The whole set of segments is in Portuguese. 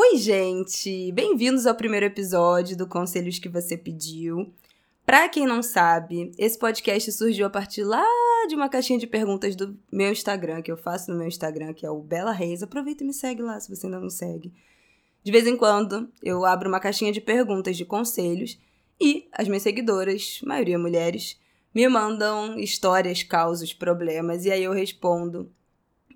Oi, gente! Bem-vindos ao primeiro episódio do Conselhos que você pediu. Pra quem não sabe, esse podcast surgiu a partir lá de uma caixinha de perguntas do meu Instagram, que eu faço no meu Instagram, que é o Bela Reis. Aproveita e me segue lá se você ainda não segue. De vez em quando, eu abro uma caixinha de perguntas de conselhos e as minhas seguidoras, maioria mulheres, me mandam histórias, causos, problemas, e aí eu respondo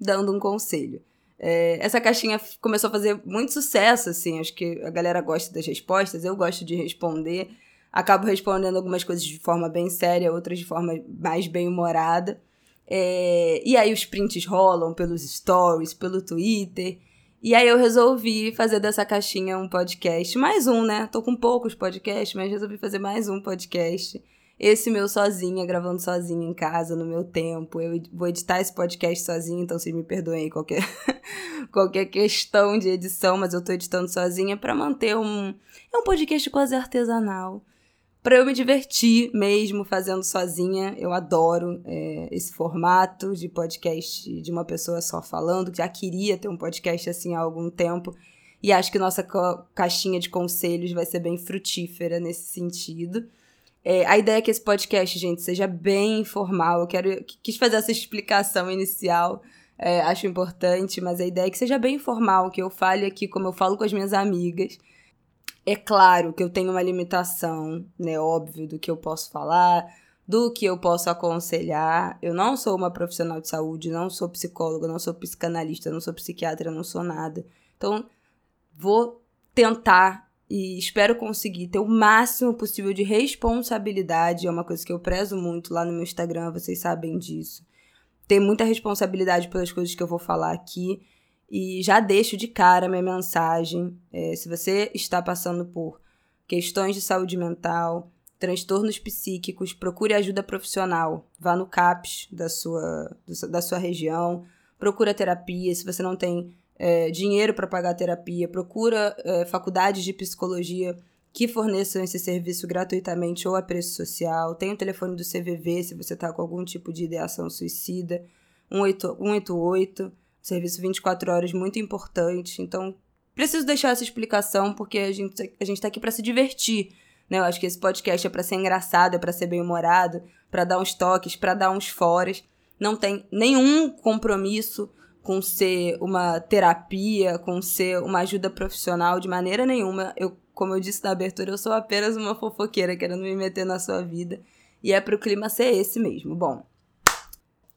dando um conselho. É, essa caixinha começou a fazer muito sucesso, assim, acho que a galera gosta das respostas, eu gosto de responder. Acabo respondendo algumas coisas de forma bem séria, outras de forma mais bem-humorada. É, e aí os prints rolam pelos stories, pelo Twitter. E aí eu resolvi fazer dessa caixinha um podcast, mais um, né? Tô com poucos podcasts, mas resolvi fazer mais um podcast esse meu sozinha, gravando sozinha em casa, no meu tempo. Eu vou editar esse podcast sozinha, então vocês me perdoem qualquer, qualquer questão de edição, mas eu tô editando sozinha para manter um. É um podcast quase artesanal. Para eu me divertir mesmo fazendo sozinha. Eu adoro é, esse formato de podcast de uma pessoa só falando. Já queria ter um podcast assim há algum tempo. E acho que nossa caixinha de conselhos vai ser bem frutífera nesse sentido. É, a ideia é que esse podcast, gente, seja bem informal. Eu quero, quis fazer essa explicação inicial, é, acho importante, mas a ideia é que seja bem informal, que eu fale aqui como eu falo com as minhas amigas. É claro que eu tenho uma limitação, né, óbvio, do que eu posso falar, do que eu posso aconselhar. Eu não sou uma profissional de saúde, não sou psicóloga, não sou psicanalista, não sou psiquiatra, não sou nada. Então, vou tentar e espero conseguir ter o máximo possível de responsabilidade. É uma coisa que eu prezo muito lá no meu Instagram, vocês sabem disso. Ter muita responsabilidade pelas coisas que eu vou falar aqui. E já deixo de cara minha mensagem. É, se você está passando por questões de saúde mental, transtornos psíquicos, procure ajuda profissional. Vá no CAPS da sua, da sua região, procura terapia. Se você não tem é, dinheiro para pagar terapia, procura é, faculdades de psicologia que forneçam esse serviço gratuitamente ou a preço social. Tem o telefone do CVV se você está com algum tipo de ideação suicida. 188, serviço 24 horas muito importante. Então, preciso deixar essa explicação porque a gente a gente está aqui para se divertir. Né? Eu acho que esse podcast é para ser engraçado, é para ser bem-humorado, para dar uns toques, para dar uns foras. Não tem nenhum compromisso com ser uma terapia, com ser uma ajuda profissional de maneira nenhuma. Eu, como eu disse na abertura, eu sou apenas uma fofoqueira querendo me meter na sua vida. E é pro clima ser esse mesmo. Bom,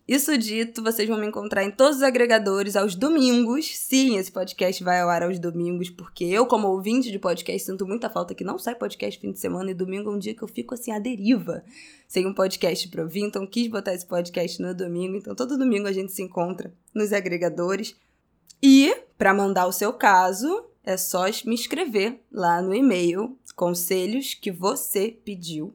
isso dito, vocês vão me encontrar em todos os agregadores aos domingos. Sim, esse podcast vai ao ar aos domingos, porque eu, como ouvinte de podcast, sinto muita falta que não sai podcast fim de semana e domingo é um dia que eu fico assim à deriva, sem um podcast pra ouvir. Então, quis botar esse podcast no domingo. Então, todo domingo a gente se encontra nos agregadores. E, para mandar o seu caso, é só me escrever lá no e-mail conselhos que você pediu,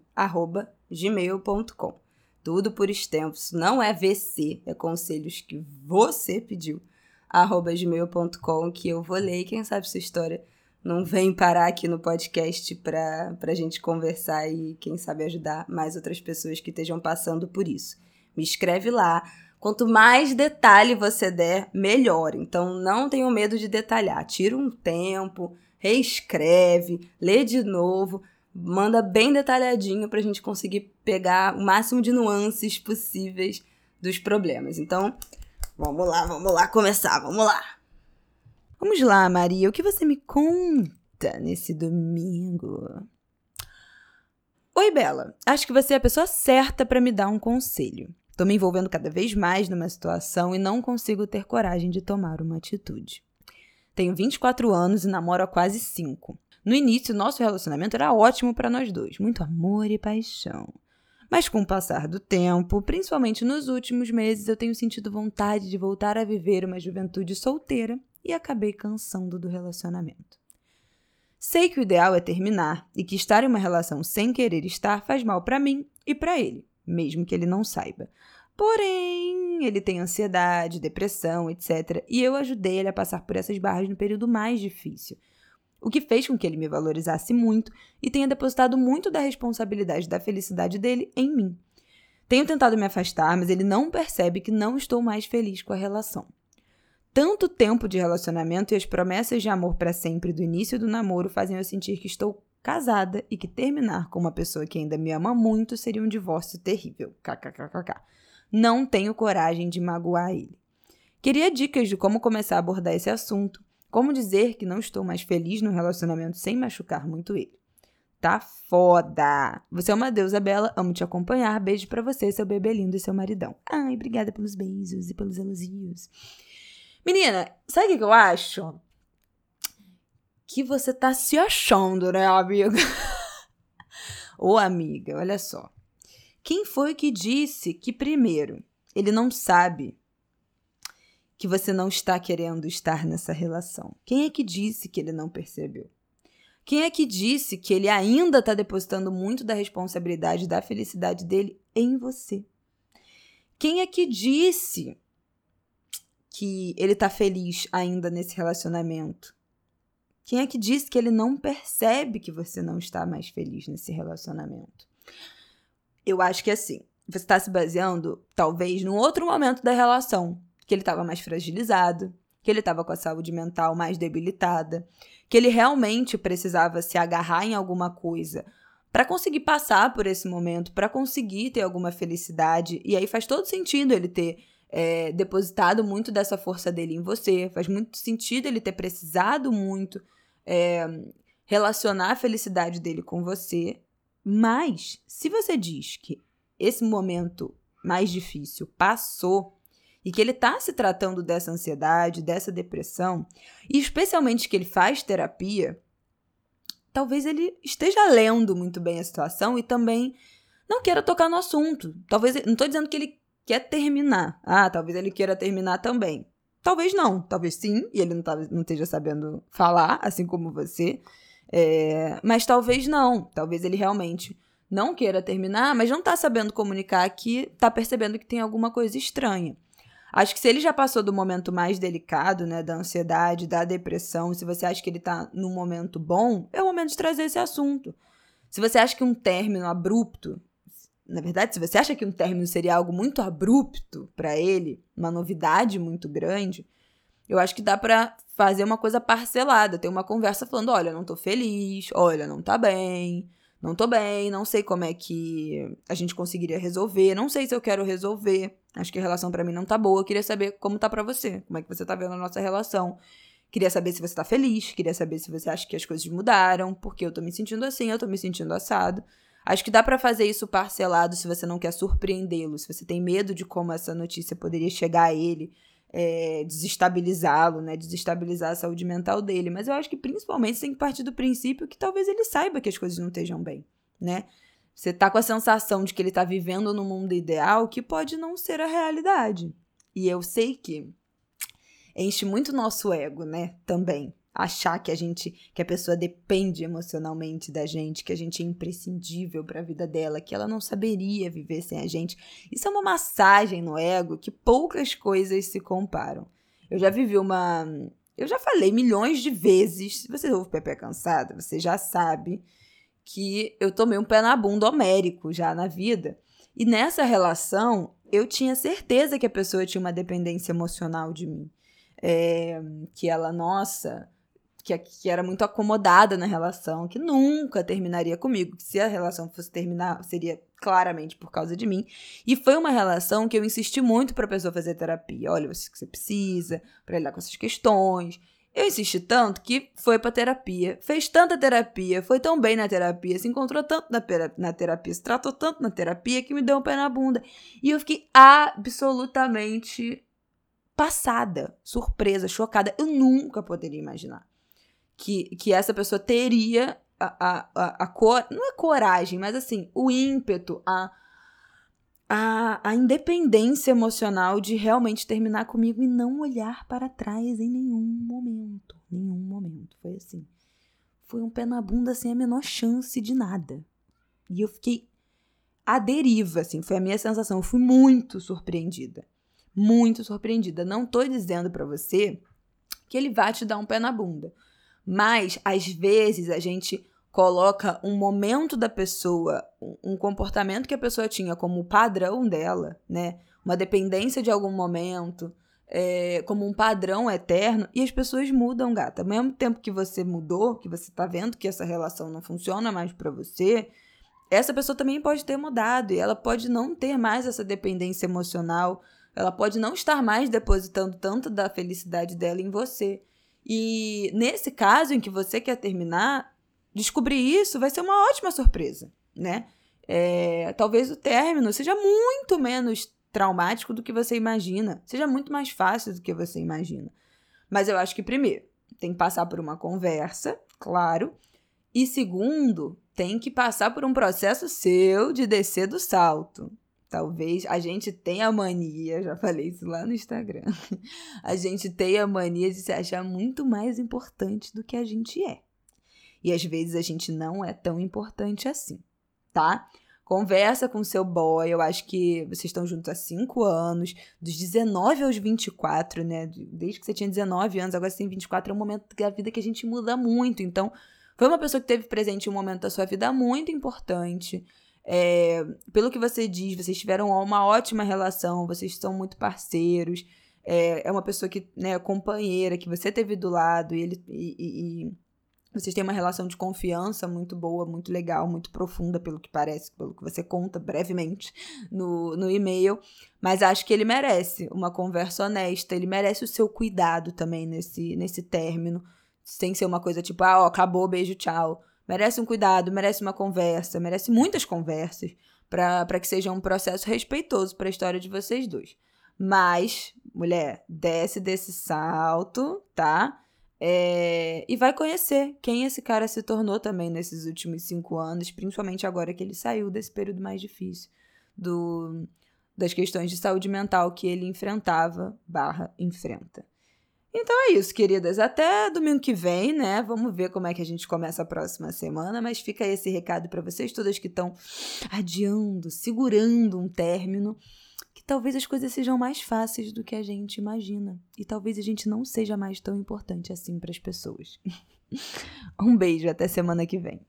gmail.com. Tudo por extenso. Não é VC, é conselhos que você pediu. Arroba gmail.com, que eu vou ler e quem sabe sua história não vem parar aqui no podcast para a gente conversar e, quem sabe, ajudar mais outras pessoas que estejam passando por isso. Me escreve lá. Quanto mais detalhe você der, melhor. Então, não tenho medo de detalhar. Tira um tempo, reescreve, lê de novo manda bem detalhadinho para a gente conseguir pegar o máximo de nuances possíveis dos problemas. Então, vamos lá, vamos lá começar, vamos lá. Vamos lá, Maria, o que você me conta nesse domingo? Oi, Bela. Acho que você é a pessoa certa para me dar um conselho. Tô me envolvendo cada vez mais numa situação e não consigo ter coragem de tomar uma atitude. Tenho 24 anos e namoro há quase 5. No início, nosso relacionamento era ótimo para nós dois, muito amor e paixão. Mas com o passar do tempo, principalmente nos últimos meses, eu tenho sentido vontade de voltar a viver uma juventude solteira e acabei cansando do relacionamento. Sei que o ideal é terminar e que estar em uma relação sem querer estar faz mal para mim e para ele, mesmo que ele não saiba. Porém, ele tem ansiedade, depressão, etc. E eu ajudei ele a passar por essas barras no período mais difícil. O que fez com que ele me valorizasse muito e tenha depositado muito da responsabilidade da felicidade dele em mim. Tenho tentado me afastar, mas ele não percebe que não estou mais feliz com a relação. Tanto tempo de relacionamento e as promessas de amor para sempre do início do namoro fazem eu sentir que estou casada e que terminar com uma pessoa que ainda me ama muito seria um divórcio terrível. KKKKK. Não tenho coragem de magoar ele. Queria dicas de como começar a abordar esse assunto, como dizer que não estou mais feliz no relacionamento sem machucar muito ele. Tá foda! Você é uma deusa bela, amo te acompanhar. Beijo para você, seu bebê lindo e seu maridão. Ai, obrigada pelos beijos e pelos elogios. Menina, sabe o que eu acho? Que você tá se achando, né, amiga? Ô, amiga, olha só. Quem foi que disse que, primeiro, ele não sabe que você não está querendo estar nessa relação? Quem é que disse que ele não percebeu? Quem é que disse que ele ainda está depositando muito da responsabilidade da felicidade dele em você? Quem é que disse que ele tá feliz ainda nesse relacionamento? Quem é que disse que ele não percebe que você não está mais feliz nesse relacionamento? Eu acho que assim, você está se baseando, talvez, num outro momento da relação, que ele estava mais fragilizado, que ele estava com a saúde mental mais debilitada, que ele realmente precisava se agarrar em alguma coisa para conseguir passar por esse momento, para conseguir ter alguma felicidade. E aí faz todo sentido ele ter é, depositado muito dessa força dele em você. Faz muito sentido ele ter precisado muito é, relacionar a felicidade dele com você. Mas, se você diz que esse momento mais difícil passou e que ele está se tratando dessa ansiedade, dessa depressão, e especialmente que ele faz terapia, talvez ele esteja lendo muito bem a situação e também não queira tocar no assunto. Talvez, não estou dizendo que ele quer terminar. Ah, talvez ele queira terminar também. Talvez não, talvez sim, e ele não, tá, não esteja sabendo falar, assim como você. É, mas talvez não. Talvez ele realmente não queira terminar, mas não está sabendo comunicar que está percebendo que tem alguma coisa estranha. Acho que se ele já passou do momento mais delicado, né, da ansiedade, da depressão, se você acha que ele está num momento bom, é o momento de trazer esse assunto. Se você acha que um término abrupto na verdade, se você acha que um término seria algo muito abrupto para ele, uma novidade muito grande, eu acho que dá para fazer uma coisa parcelada, ter uma conversa falando, olha, não tô feliz, olha, não tá bem, não tô bem, não sei como é que a gente conseguiria resolver, não sei se eu quero resolver. Acho que a relação para mim não tá boa, queria saber como tá para você, como é que você tá vendo a nossa relação. Queria saber se você tá feliz, queria saber se você acha que as coisas mudaram, porque eu tô me sentindo assim, eu tô me sentindo assado. Acho que dá para fazer isso parcelado se você não quer surpreendê-lo, se você tem medo de como essa notícia poderia chegar a ele, é, desestabilizá-lo, né? Desestabilizar a saúde mental dele. Mas eu acho que principalmente você tem que partir do princípio que talvez ele saiba que as coisas não estejam bem, né? Você tá com a sensação de que ele tá vivendo no mundo ideal que pode não ser a realidade. E eu sei que enche muito nosso ego, né? Também achar que a gente, que a pessoa depende emocionalmente da gente, que a gente é imprescindível para a vida dela, que ela não saberia viver sem a gente. Isso é uma massagem no ego que poucas coisas se comparam. Eu já vivi uma, eu já falei milhões de vezes, se você ouve Pepe Cansada, você já sabe que eu tomei um pé na bunda homérico já na vida. E nessa relação, eu tinha certeza que a pessoa tinha uma dependência emocional de mim. É, que ela, nossa, que, que era muito acomodada na relação, que nunca terminaria comigo, que se a relação fosse terminar, seria claramente por causa de mim. E foi uma relação que eu insisti muito para a pessoa fazer terapia. Olha, você que você precisa, para lidar com essas questões. Eu insisti tanto que foi para terapia, fez tanta terapia, foi tão bem na terapia, se encontrou tanto na, na terapia, se tratou tanto na terapia que me deu um pé na bunda. E eu fiquei absolutamente passada, surpresa, chocada. Eu nunca poderia imaginar que, que essa pessoa teria a, a, a, cor, não é coragem, mas assim, o ímpeto, a, a, a independência emocional de realmente terminar comigo e não olhar para trás em nenhum momento. Nenhum momento. Foi assim. Foi um pé na bunda sem a menor chance de nada. E eu fiquei à deriva, assim, foi a minha sensação. Eu fui muito surpreendida. Muito surpreendida. Não tô dizendo para você que ele vai te dar um pé na bunda. Mas, às vezes, a gente coloca um momento da pessoa, um comportamento que a pessoa tinha como padrão dela, né? Uma dependência de algum momento, é, como um padrão eterno, e as pessoas mudam, gata. Ao mesmo tempo que você mudou, que você tá vendo que essa relação não funciona mais para você, essa pessoa também pode ter mudado e ela pode não ter mais essa dependência emocional, ela pode não estar mais depositando tanto da felicidade dela em você. E nesse caso em que você quer terminar, descobrir isso vai ser uma ótima surpresa, né? É, talvez o término seja muito menos traumático do que você imagina, seja muito mais fácil do que você imagina. Mas eu acho que, primeiro, tem que passar por uma conversa, claro, e segundo, tem que passar por um processo seu de descer do salto. Talvez a gente tenha a mania, já falei isso lá no Instagram, a gente tenha a mania de se achar muito mais importante do que a gente é. E às vezes a gente não é tão importante assim, tá? Conversa com seu boy, eu acho que vocês estão juntos há 5 anos, dos 19 aos 24, né? Desde que você tinha 19 anos, agora você tem 24, é um momento da vida que a gente muda muito. Então, foi uma pessoa que teve presente em um momento da sua vida muito importante. É, pelo que você diz, vocês tiveram uma ótima relação, vocês são muito parceiros. É, é uma pessoa que, né, companheira, que você teve do lado, e ele. E, e, vocês têm uma relação de confiança muito boa, muito legal, muito profunda, pelo que parece, pelo que você conta brevemente no, no e-mail. Mas acho que ele merece uma conversa honesta, ele merece o seu cuidado também nesse, nesse término, sem ser uma coisa tipo, ah, ó, acabou, beijo, tchau. Merece um cuidado, merece uma conversa, merece muitas conversas para que seja um processo respeitoso para a história de vocês dois. Mas, mulher, desce desse salto, tá? É, e vai conhecer quem esse cara se tornou também nesses últimos cinco anos, principalmente agora que ele saiu desse período mais difícil do, das questões de saúde mental que ele enfrentava barra enfrenta. Então é isso, queridas. Até domingo que vem, né? Vamos ver como é que a gente começa a próxima semana, mas fica esse recado para vocês todas que estão adiando, segurando um término que talvez as coisas sejam mais fáceis do que a gente imagina. E talvez a gente não seja mais tão importante assim para as pessoas. um beijo, até semana que vem.